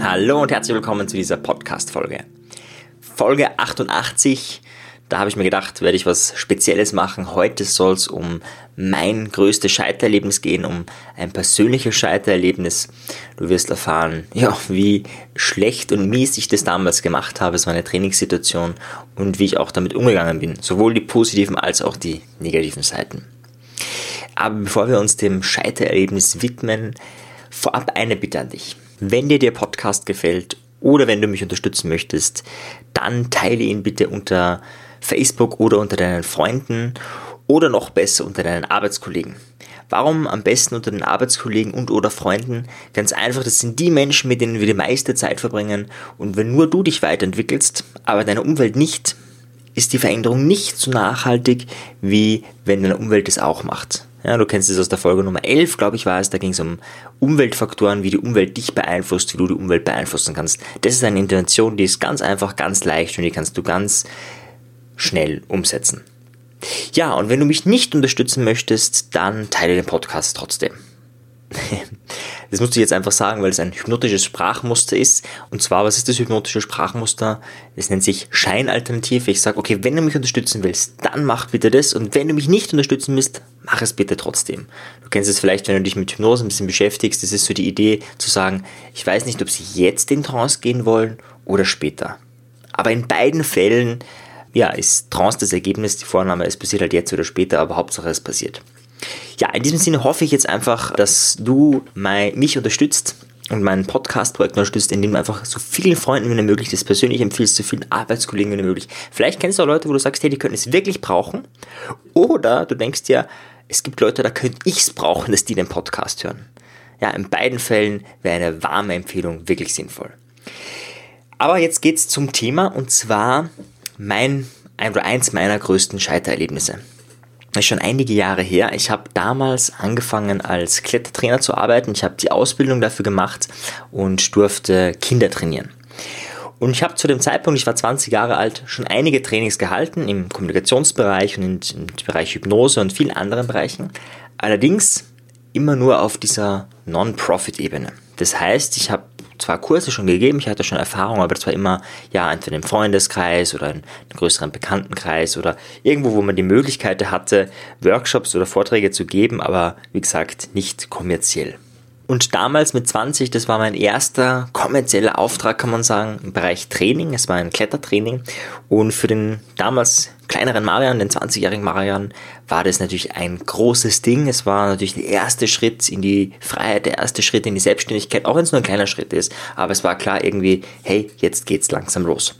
Hallo und herzlich willkommen zu dieser Podcast-Folge. Folge 88 da habe ich mir gedacht, werde ich was Spezielles machen. Heute soll es um mein größtes Scheitererlebnis gehen, um ein persönliches Scheitererlebnis. Du wirst erfahren, ja, wie schlecht und mies ich das damals gemacht habe. Es war eine Trainingssituation und wie ich auch damit umgegangen bin. Sowohl die positiven als auch die negativen Seiten. Aber bevor wir uns dem Scheitererlebnis widmen, vorab eine Bitte an dich. Wenn dir der Podcast gefällt oder wenn du mich unterstützen möchtest, dann teile ihn bitte unter Facebook oder unter deinen Freunden oder noch besser unter deinen Arbeitskollegen. Warum am besten unter den Arbeitskollegen und oder Freunden? Ganz einfach, das sind die Menschen, mit denen wir die meiste Zeit verbringen und wenn nur du dich weiterentwickelst, aber deine Umwelt nicht, ist die Veränderung nicht so nachhaltig, wie wenn deine Umwelt es auch macht. Ja, du kennst es aus der Folge Nummer 11, glaube ich war es, da ging es um Umweltfaktoren, wie die Umwelt dich beeinflusst, wie du die Umwelt beeinflussen kannst. Das ist eine Intervention, die ist ganz einfach, ganz leicht und die kannst du ganz schnell umsetzen. Ja, und wenn du mich nicht unterstützen möchtest, dann teile den Podcast trotzdem. Das musst du jetzt einfach sagen, weil es ein hypnotisches Sprachmuster ist. Und zwar, was ist das hypnotische Sprachmuster? Es nennt sich Scheinalternative. Ich sage, okay, wenn du mich unterstützen willst, dann mach bitte das. Und wenn du mich nicht unterstützen willst, mach es bitte trotzdem. Du kennst es vielleicht, wenn du dich mit Hypnose ein bisschen beschäftigst. Das ist so die Idee zu sagen, ich weiß nicht, ob sie jetzt in Trance gehen wollen oder später. Aber in beiden Fällen ja, ist Trance das Ergebnis, die Vorname, es passiert halt jetzt oder später, aber Hauptsache es passiert. Ja, in diesem Sinne hoffe ich jetzt einfach, dass du mein, mich unterstützt und mein Podcast-Projekt unterstützt, indem du einfach so vielen Freunden wie möglich das persönlich empfiehlst, so vielen Arbeitskollegen wie möglich. Vielleicht kennst du auch Leute, wo du sagst, hey, die können es wirklich brauchen. Oder du denkst dir, es gibt Leute, da könnte ich es brauchen, dass die den Podcast hören. Ja, in beiden Fällen wäre eine warme Empfehlung wirklich sinnvoll. Aber jetzt geht's zum Thema und zwar mein, eins meiner größten Scheitererlebnisse. Ist schon einige Jahre her. Ich habe damals angefangen als Klettertrainer zu arbeiten. Ich habe die Ausbildung dafür gemacht und durfte Kinder trainieren. Und ich habe zu dem Zeitpunkt, ich war 20 Jahre alt, schon einige Trainings gehalten im Kommunikationsbereich und im Bereich Hypnose und vielen anderen Bereichen. Allerdings immer nur auf dieser Non-Profit-Ebene. Das heißt, ich habe zwar Kurse schon gegeben, ich hatte schon Erfahrung, aber das war immer ja entweder im Freundeskreis oder in einem größeren Bekanntenkreis oder irgendwo, wo man die Möglichkeit hatte, Workshops oder Vorträge zu geben, aber wie gesagt nicht kommerziell. Und damals mit 20, das war mein erster kommerzieller Auftrag, kann man sagen, im Bereich Training. Es war ein Klettertraining. Und für den damals kleineren Marian, den 20-jährigen Marian, war das natürlich ein großes Ding. Es war natürlich der erste Schritt in die Freiheit, der erste Schritt in die Selbstständigkeit, auch wenn es nur ein kleiner Schritt ist. Aber es war klar irgendwie, hey, jetzt geht's langsam los.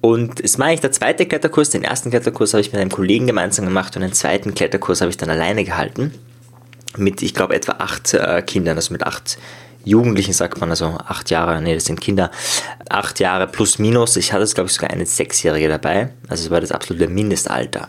Und es war eigentlich der zweite Kletterkurs. Den ersten Kletterkurs habe ich mit einem Kollegen gemeinsam gemacht und den zweiten Kletterkurs habe ich dann alleine gehalten mit, ich glaube, etwa acht äh, Kindern, also mit acht Jugendlichen sagt man, also acht Jahre, nee, das sind Kinder, acht Jahre plus minus. Ich hatte, glaube ich, sogar eine Sechsjährige dabei, also es war das absolute Mindestalter.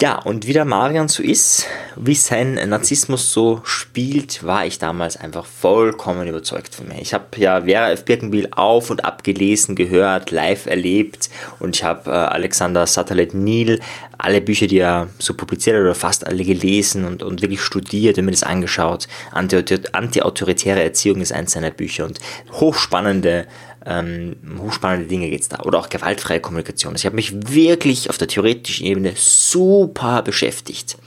Ja, und wie der Marian so ist, wie sein Narzissmus so spielt, war ich damals einfach vollkommen überzeugt von mir. Ich habe ja Vera F. Birkenbiel auf und ab gelesen, gehört, live erlebt und ich habe äh, Alexander Sutherland Neal alle Bücher, die er so publiziert hat, oder fast alle gelesen und, und wirklich studiert und mir das angeschaut. Anti-autoritäre Erziehung ist eins seiner Bücher und hochspannende ähm, hochspannende Dinge geht es da. Oder auch gewaltfreie Kommunikation. Also ich habe mich wirklich auf der theoretischen Ebene super beschäftigt.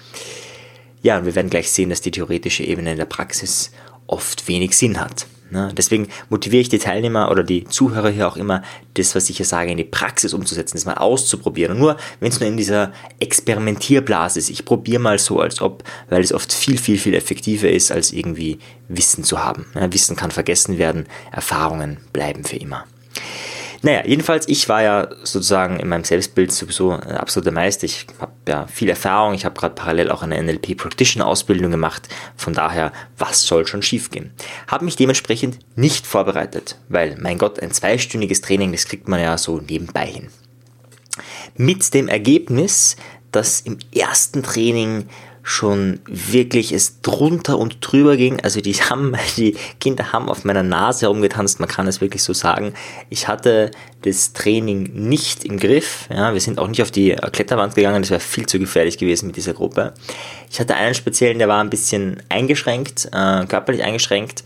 Ja, und wir werden gleich sehen, dass die theoretische Ebene in der Praxis oft wenig Sinn hat. Ne? Deswegen motiviere ich die Teilnehmer oder die Zuhörer hier auch immer, das, was ich hier sage, in die Praxis umzusetzen, das mal auszuprobieren. Und nur, wenn es nur in dieser Experimentierblase ist, ich probiere mal so, als ob, weil es oft viel, viel, viel effektiver ist, als irgendwie Wissen zu haben. Ne? Wissen kann vergessen werden, Erfahrungen bleiben für immer. Naja, jedenfalls, ich war ja sozusagen in meinem Selbstbild sowieso ein absoluter Meister. Ich habe ja viel Erfahrung. Ich habe gerade parallel auch eine NLP Practitioner Ausbildung gemacht. Von daher, was soll schon schiefgehen? Habe mich dementsprechend nicht vorbereitet, weil, mein Gott, ein zweistündiges Training, das kriegt man ja so nebenbei hin. Mit dem Ergebnis, dass im ersten Training schon wirklich es drunter und drüber ging. Also die haben, die Kinder haben auf meiner Nase herumgetanzt, man kann es wirklich so sagen. Ich hatte das Training nicht im Griff. Ja, wir sind auch nicht auf die Kletterwand gegangen, das wäre viel zu gefährlich gewesen mit dieser Gruppe. Ich hatte einen speziellen, der war ein bisschen eingeschränkt, äh, körperlich eingeschränkt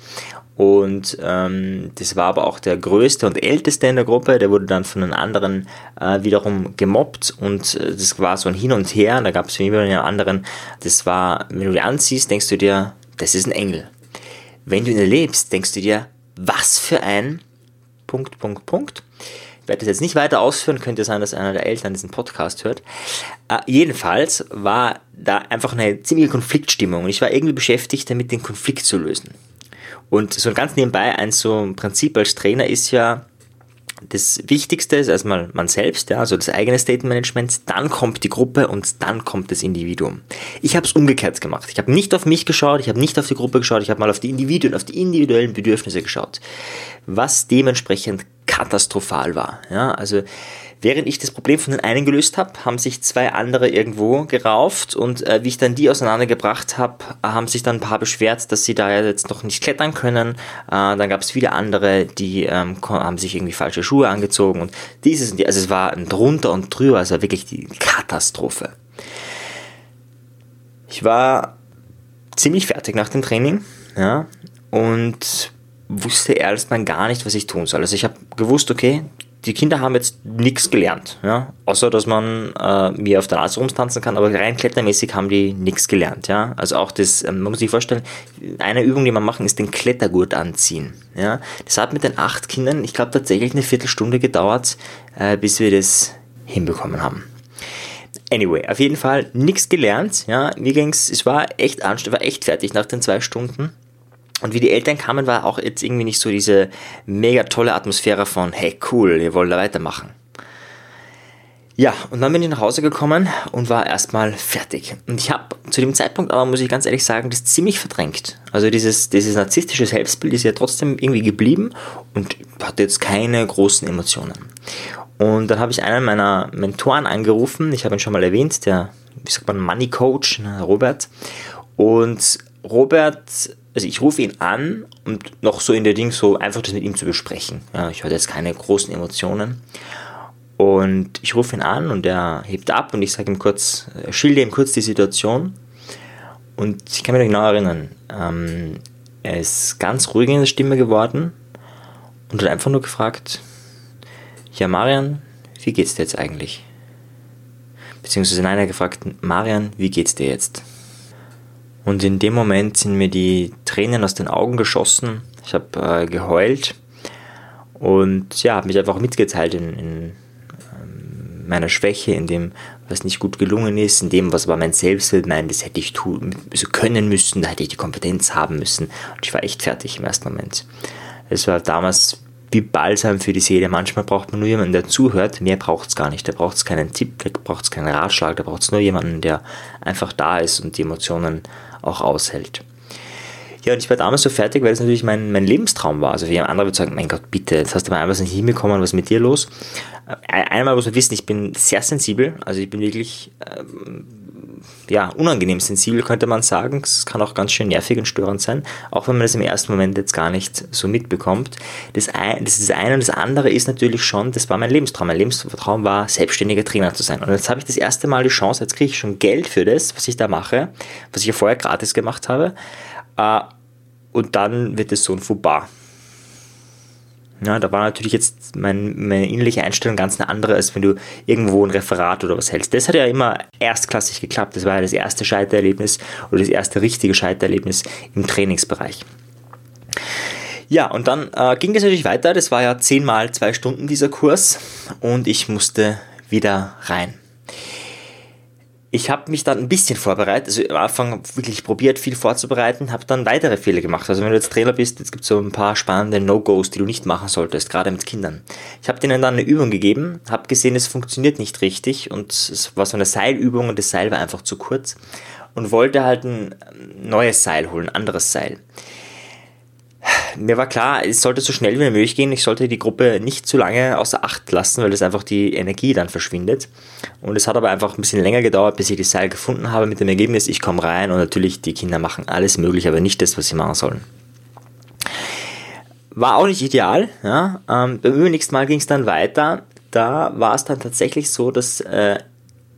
und ähm, das war aber auch der größte und älteste in der Gruppe. Der wurde dann von den anderen äh, wiederum gemobbt und äh, das war so ein Hin und Her. Da gab es wieder einen anderen. Das war, wenn du dir ansiehst, denkst du dir, das ist ein Engel. Wenn du ihn erlebst, denkst du dir, was für ein Punkt, Punkt, Punkt. Ich werde das jetzt nicht weiter ausführen, könnte sein, dass einer der Eltern diesen Podcast hört. Äh, jedenfalls war da einfach eine ziemliche Konfliktstimmung und ich war irgendwie beschäftigt damit, den Konflikt zu lösen. Und so ganz nebenbei, ein so Prinzip als Trainer ist ja, das Wichtigste ist erstmal man selbst, ja, also das eigene State Management, dann kommt die Gruppe und dann kommt das Individuum. Ich habe es umgekehrt gemacht. Ich habe nicht auf mich geschaut, ich habe nicht auf die Gruppe geschaut, ich habe mal auf die Individuen, auf die individuellen Bedürfnisse geschaut, was dementsprechend katastrophal war. Ja, also Während ich das Problem von den einen gelöst habe, haben sich zwei andere irgendwo gerauft und äh, wie ich dann die auseinandergebracht habe, haben sich dann ein paar beschwert, dass sie da jetzt noch nicht klettern können. Äh, dann gab es viele andere, die ähm, haben sich irgendwie falsche Schuhe angezogen und dieses und die, also es war ein drunter und drüber, also wirklich die Katastrophe. Ich war ziemlich fertig nach dem Training, ja, und wusste erstmal gar nicht, was ich tun soll. Also ich habe gewusst, okay, die Kinder haben jetzt nichts gelernt, ja? außer dass man äh, mir auf der Nase rumtanzen kann, aber rein klettermäßig haben die nichts gelernt. Ja? Also auch das, ähm, man muss sich vorstellen, eine Übung, die man machen, ist den Klettergurt anziehen. Ja? Das hat mit den acht Kindern, ich glaube, tatsächlich eine Viertelstunde gedauert, äh, bis wir das hinbekommen haben. Anyway, auf jeden Fall nichts gelernt. Ja, mir ging's, es war echt anstrengend, war echt fertig nach den zwei Stunden. Und wie die Eltern kamen, war auch jetzt irgendwie nicht so diese mega tolle Atmosphäre von, hey cool, ihr wollt da weitermachen. Ja, und dann bin ich nach Hause gekommen und war erstmal fertig. Und ich habe zu dem Zeitpunkt aber, muss ich ganz ehrlich sagen, das ziemlich verdrängt. Also dieses, dieses narzisstische Selbstbild ist ja trotzdem irgendwie geblieben und hatte jetzt keine großen Emotionen. Und dann habe ich einen meiner Mentoren angerufen, ich habe ihn schon mal erwähnt, der, wie sagt man, Money Coach, ne, Robert. Und Robert also ich rufe ihn an und noch so in der Ding so einfach das mit ihm zu besprechen. Ja, ich hatte jetzt keine großen Emotionen. Und ich rufe ihn an und er hebt ab und ich sage ihm kurz, äh, schilde ihm kurz die Situation. Und ich kann mich noch genau erinnern, ähm, er ist ganz ruhig in der Stimme geworden und hat einfach nur gefragt, ja Marian, wie geht's dir jetzt eigentlich? Beziehungsweise nein, er hat gefragt, Marian, wie geht's dir jetzt? Und in dem Moment sind mir die Tränen aus den Augen geschossen. Ich habe äh, geheult und ja, habe mich einfach mitgeteilt in, in ähm, meiner Schwäche, in dem, was nicht gut gelungen ist, in dem, was aber mein Selbstbild meint, das hätte ich tun, so können müssen, da hätte ich die Kompetenz haben müssen. Und ich war echt fertig im ersten Moment. Es war damals wie Balsam für die Seele. Manchmal braucht man nur jemanden, der zuhört. Mehr braucht es gar nicht. Da braucht es keinen Tipp, da braucht es keinen Ratschlag, da braucht es nur jemanden, der einfach da ist und die Emotionen auch aushält. Ja, und ich war damals so fertig, weil es natürlich mein, mein Lebenstraum war. Also wie andere würde sagen, mein Gott, bitte, jetzt hast du mal einfach nicht hinbekommen, was ist mit dir los? Äh, einmal muss man wissen, ich bin sehr sensibel, also ich bin wirklich ähm, ja, unangenehm sensibel, könnte man sagen. Es kann auch ganz schön nervig und störend sein, auch wenn man das im ersten Moment jetzt gar nicht so mitbekommt. Das, ein, das ist das eine und das andere ist natürlich schon, das war mein Lebenstraum. Mein Lebenstraum war, selbstständiger Trainer zu sein. Und jetzt habe ich das erste Mal die Chance, jetzt kriege ich schon Geld für das, was ich da mache, was ich ja vorher gratis gemacht habe. Äh, und dann wird es so ein Fauxpas. Ja, da war natürlich jetzt mein, meine innerliche Einstellung ganz eine andere, als wenn du irgendwo ein Referat oder was hältst. Das hat ja immer erstklassig geklappt. Das war ja das erste Scheitererlebnis oder das erste richtige Scheitererlebnis im Trainingsbereich. Ja, und dann äh, ging es natürlich weiter. Das war ja zehnmal zwei Stunden dieser Kurs und ich musste wieder rein. Ich habe mich dann ein bisschen vorbereitet, also am Anfang wirklich probiert, viel vorzubereiten, habe dann weitere Fehler gemacht. Also wenn du jetzt Trainer bist, jetzt gibt es so ein paar spannende No-Gos, die du nicht machen solltest, gerade mit Kindern. Ich habe denen dann eine Übung gegeben, habe gesehen, es funktioniert nicht richtig und es war so eine Seilübung und das Seil war einfach zu kurz und wollte halt ein neues Seil holen, ein anderes Seil. Mir war klar, es sollte so schnell wie möglich gehen. Ich sollte die Gruppe nicht zu lange außer Acht lassen, weil das einfach die Energie dann verschwindet. Und es hat aber einfach ein bisschen länger gedauert, bis ich die Seil gefunden habe mit dem Ergebnis, ich komme rein und natürlich die Kinder machen alles möglich, aber nicht das, was sie machen sollen. War auch nicht ideal. Ja. Ähm, beim übernächsten Mal ging es dann weiter. Da war es dann tatsächlich so, dass äh,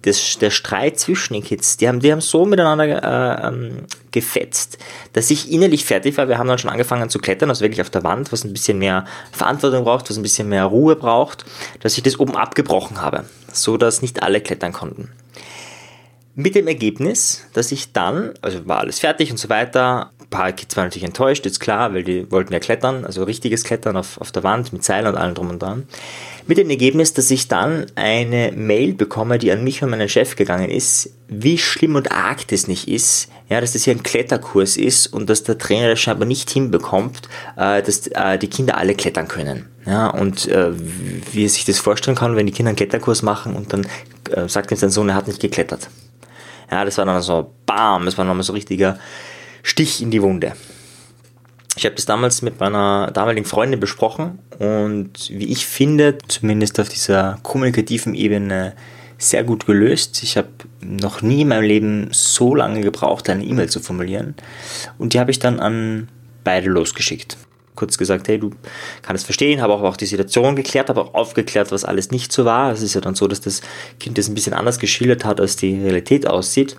das, der Streit zwischen den Kids, die haben, die haben so miteinander äh, ähm, gefetzt, dass ich innerlich fertig war. Wir haben dann schon angefangen zu klettern, also wirklich auf der Wand, was ein bisschen mehr Verantwortung braucht, was ein bisschen mehr Ruhe braucht, dass ich das oben abgebrochen habe, so dass nicht alle klettern konnten. Mit dem Ergebnis, dass ich dann, also war alles fertig und so weiter, ein paar Kids waren natürlich enttäuscht, ist klar, weil die wollten ja klettern, also richtiges Klettern auf, auf der Wand mit Seilen und allem drum und dran. Mit dem Ergebnis, dass ich dann eine Mail bekomme, die an mich und meinen Chef gegangen ist, wie schlimm und arg das nicht ist, ja, dass das hier ein Kletterkurs ist und dass der Trainer das scheinbar nicht hinbekommt, äh, dass äh, die Kinder alle klettern können. Ja, und äh, wie er sich das vorstellen kann, wenn die Kinder einen Kletterkurs machen und dann äh, sagt ihm sein Sohn, er hat nicht geklettert. Ja, das war dann so, bam, das war nochmal so richtiger Stich in die Wunde. Ich habe das damals mit meiner damaligen Freundin besprochen und wie ich finde, zumindest auf dieser kommunikativen Ebene, sehr gut gelöst. Ich habe noch nie in meinem Leben so lange gebraucht, eine E-Mail zu formulieren. Und die habe ich dann an beide losgeschickt. Kurz gesagt, hey, du kannst verstehen, habe auch, auch die Situation geklärt, habe auch aufgeklärt, was alles nicht so war. Es ist ja dann so, dass das Kind das ein bisschen anders geschildert hat, als die Realität aussieht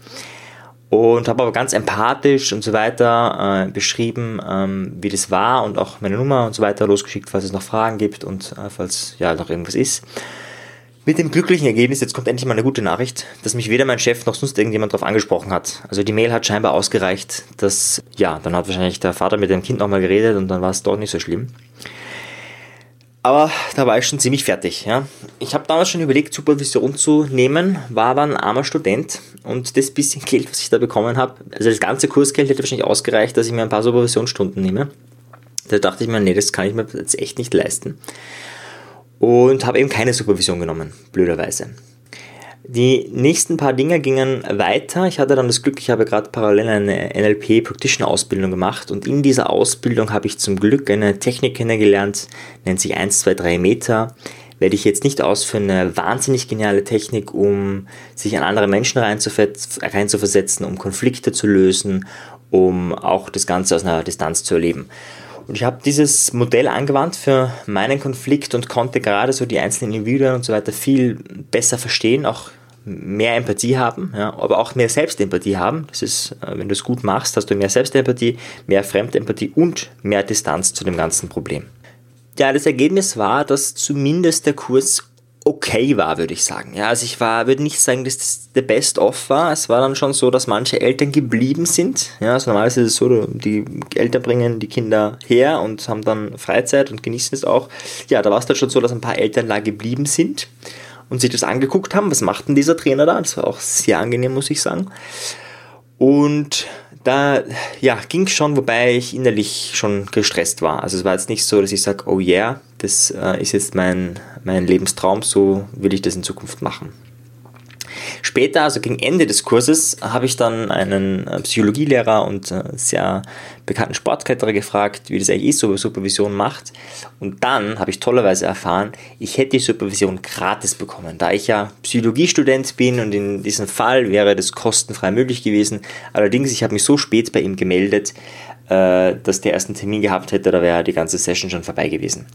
und habe aber ganz empathisch und so weiter äh, beschrieben, ähm, wie das war und auch meine Nummer und so weiter losgeschickt, falls es noch Fragen gibt und äh, falls ja noch irgendwas ist. Mit dem glücklichen Ergebnis, jetzt kommt endlich mal eine gute Nachricht, dass mich weder mein Chef noch sonst irgendjemand darauf angesprochen hat. Also die Mail hat scheinbar ausgereicht, dass, ja, dann hat wahrscheinlich der Vater mit dem Kind nochmal geredet und dann war es doch nicht so schlimm. Aber da war ich schon ziemlich fertig. Ja. Ich habe damals schon überlegt, Supervision zu nehmen, war aber ein armer Student und das bisschen Geld, was ich da bekommen habe, also das ganze Kursgeld hätte wahrscheinlich ausgereicht, dass ich mir ein paar Supervisionsstunden nehme. Da dachte ich mir, nee, das kann ich mir jetzt echt nicht leisten. Und habe eben keine Supervision genommen, blöderweise. Die nächsten paar Dinge gingen weiter. Ich hatte dann das Glück, ich habe gerade parallel eine NLP Practitioner Ausbildung gemacht und in dieser Ausbildung habe ich zum Glück eine Technik kennengelernt, nennt sich 1, 2, 3 Meter. Werde ich jetzt nicht ausführen, eine wahnsinnig geniale Technik, um sich an andere Menschen reinzuversetzen, um Konflikte zu lösen, um auch das Ganze aus einer Distanz zu erleben. Und ich habe dieses Modell angewandt für meinen Konflikt und konnte gerade so die einzelnen Individuen und so weiter viel besser verstehen, auch mehr Empathie haben, ja, aber auch mehr Selbstempathie haben. Das ist, äh, wenn du es gut machst, hast du mehr Selbstempathie, mehr Fremdempathie und mehr Distanz zu dem ganzen Problem. Ja, das Ergebnis war, dass zumindest der Kurs okay war, würde ich sagen. Ja, also ich war, würde nicht sagen, dass das der Best-of war. Es war dann schon so, dass manche Eltern geblieben sind. Ja, also normalerweise ist es so, die Eltern bringen die Kinder her und haben dann Freizeit und genießen es auch. Ja, da war es dann schon so, dass ein paar Eltern da geblieben sind und sich das angeguckt haben. Was macht denn dieser Trainer da? Das war auch sehr angenehm, muss ich sagen. Und da ja, ging es schon, wobei ich innerlich schon gestresst war. Also es war jetzt nicht so, dass ich sage, oh yeah, das äh, ist jetzt mein, mein Lebenstraum, so will ich das in Zukunft machen. Später, also gegen Ende des Kurses, habe ich dann einen äh, Psychologielehrer und äh, sehr bekannten Sportkletterer gefragt, wie das eigentlich ist, so Supervision macht. Und dann habe ich tollerweise erfahren, ich hätte die Supervision gratis bekommen, da ich ja Psychologiestudent bin und in diesem Fall wäre das kostenfrei möglich gewesen. Allerdings, ich habe mich so spät bei ihm gemeldet, äh, dass der ersten Termin gehabt hätte, da wäre die ganze Session schon vorbei gewesen.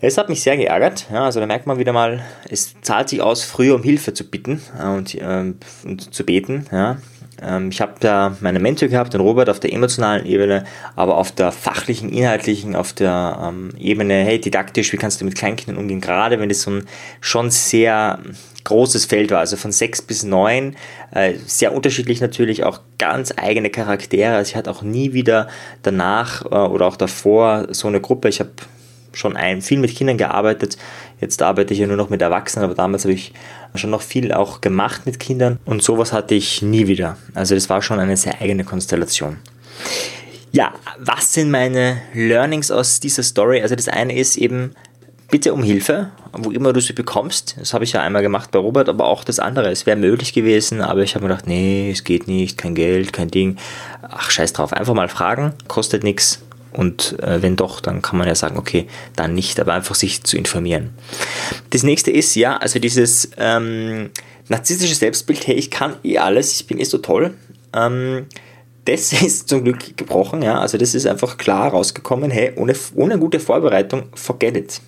Es hat mich sehr geärgert. Ja, also da merkt man wieder mal, es zahlt sich aus, früher um Hilfe zu bitten äh, und, ähm, und zu beten. Ja. Ähm, ich habe da meinen Mentor gehabt, den Robert, auf der emotionalen Ebene, aber auf der fachlichen, inhaltlichen, auf der ähm, Ebene, hey, didaktisch, wie kannst du mit Kleinkindern umgehen, gerade wenn es so ein schon sehr großes Feld war, also von sechs bis neun, äh, sehr unterschiedlich natürlich, auch ganz eigene Charaktere. Also ich hatte auch nie wieder danach äh, oder auch davor so eine Gruppe. Ich habe schon ein, viel mit Kindern gearbeitet. Jetzt arbeite ich ja nur noch mit Erwachsenen, aber damals habe ich schon noch viel auch gemacht mit Kindern und sowas hatte ich nie wieder. Also das war schon eine sehr eigene Konstellation. Ja, was sind meine Learnings aus dieser Story? Also das eine ist eben, bitte um Hilfe, wo immer du sie bekommst. Das habe ich ja einmal gemacht bei Robert, aber auch das andere. Es wäre möglich gewesen, aber ich habe mir gedacht, nee, es geht nicht, kein Geld, kein Ding. Ach, scheiß drauf, einfach mal fragen, kostet nichts und äh, wenn doch, dann kann man ja sagen, okay, dann nicht, aber einfach sich zu informieren. Das nächste ist ja, also dieses ähm, narzisstische Selbstbild, hey, ich kann eh alles, ich bin eh so toll. Ähm, das ist zum Glück gebrochen, ja. Also das ist einfach klar rausgekommen, hey, ohne, ohne gute Vorbereitung, forget it.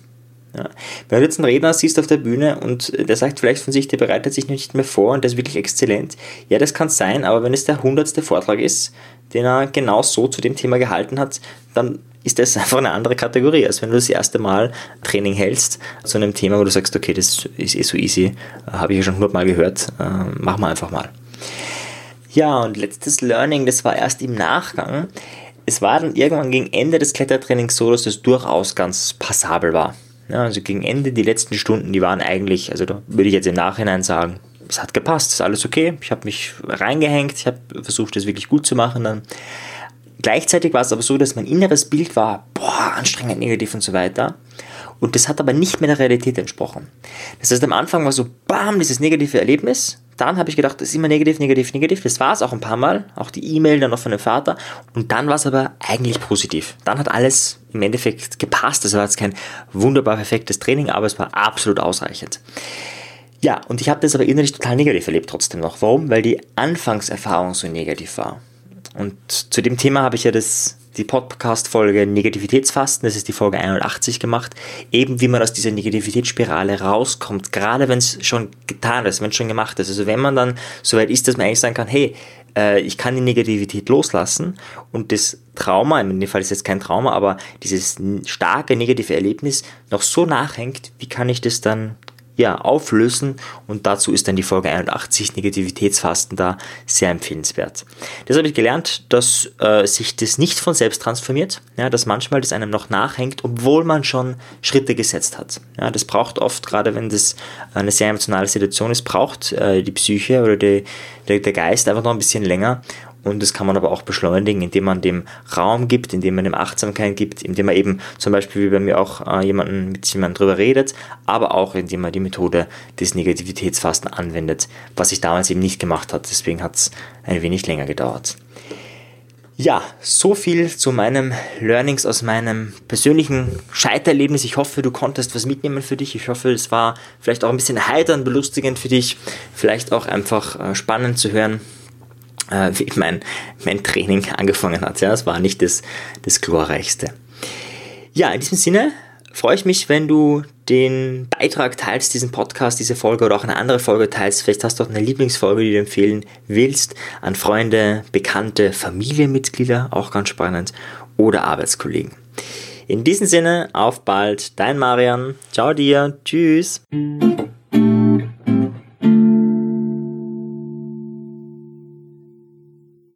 Ja. Wenn du jetzt einen Redner siehst auf der Bühne und der sagt vielleicht von sich, der bereitet sich nicht mehr vor und der ist wirklich exzellent, ja, das kann sein, aber wenn es der hundertste Vortrag ist, den er genau so zu dem Thema gehalten hat, dann ist das einfach eine andere Kategorie, als wenn du das erste Mal Training hältst zu einem Thema, wo du sagst, okay, das ist eh so easy, habe ich ja schon hundertmal gehört, äh, machen wir einfach mal. Ja, und letztes Learning, das war erst im Nachgang. Es war dann irgendwann gegen Ende des Klettertrainings so, dass es durchaus ganz passabel war. Ja, also gegen Ende, die letzten Stunden, die waren eigentlich, also da würde ich jetzt im Nachhinein sagen, es hat gepasst, ist alles okay. Ich habe mich reingehängt, ich habe versucht, das wirklich gut zu machen dann. Gleichzeitig war es aber so, dass mein inneres Bild war, boah, anstrengend, negativ und so weiter. Und das hat aber nicht mehr der Realität entsprochen. Das heißt, am Anfang war so, bam, dieses negative Erlebnis. Dann habe ich gedacht, das ist immer negativ, negativ, negativ. Das war es auch ein paar Mal. Auch die E-Mail dann noch von dem Vater. Und dann war es aber eigentlich positiv. Dann hat alles im Endeffekt gepasst. Das war jetzt kein wunderbar perfektes Training, aber es war absolut ausreichend. Ja, und ich habe das aber innerlich total negativ erlebt trotzdem noch. Warum? Weil die Anfangserfahrung so negativ war. Und zu dem Thema habe ich ja das die Podcast-Folge Negativitätsfasten, das ist die Folge 81 gemacht, eben wie man aus dieser Negativitätsspirale rauskommt, gerade wenn es schon getan ist, wenn es schon gemacht ist. Also wenn man dann so weit ist, dass man eigentlich sagen kann, hey, äh, ich kann die Negativität loslassen und das Trauma, in dem Fall ist jetzt kein Trauma, aber dieses starke negative Erlebnis noch so nachhängt, wie kann ich das dann ja, auflösen und dazu ist dann die Folge 81 Negativitätsfasten da sehr empfehlenswert. Das habe ich gelernt, dass äh, sich das nicht von selbst transformiert, ja, dass manchmal das einem noch nachhängt, obwohl man schon Schritte gesetzt hat. Ja, das braucht oft, gerade wenn das eine sehr emotionale Situation ist, braucht äh, die Psyche oder die, der, der Geist einfach noch ein bisschen länger und das kann man aber auch beschleunigen, indem man dem Raum gibt, indem man dem Achtsamkeit gibt, indem man eben zum Beispiel wie bei mir auch äh, jemanden, mit jemandem drüber redet, aber auch indem man die Methode des Negativitätsfasten anwendet, was ich damals eben nicht gemacht hat. Deswegen hat es ein wenig länger gedauert. Ja, so viel zu meinem Learnings aus meinem persönlichen Scheiterlebnis. Ich hoffe, du konntest was mitnehmen für dich. Ich hoffe, es war vielleicht auch ein bisschen heiternd, belustigend für dich. Vielleicht auch einfach äh, spannend zu hören, äh, wie mein, mein Training angefangen hat. Ja, es war nicht das, das glorreichste. Ja, in diesem Sinne freue ich mich, wenn du den Beitrag teilst, diesen Podcast, diese Folge oder auch eine andere Folge teilst. Vielleicht hast du auch eine Lieblingsfolge, die du empfehlen willst, an Freunde, Bekannte, Familienmitglieder, auch ganz spannend, oder Arbeitskollegen. In diesem Sinne, auf bald, dein Marian. Ciao dir, tschüss.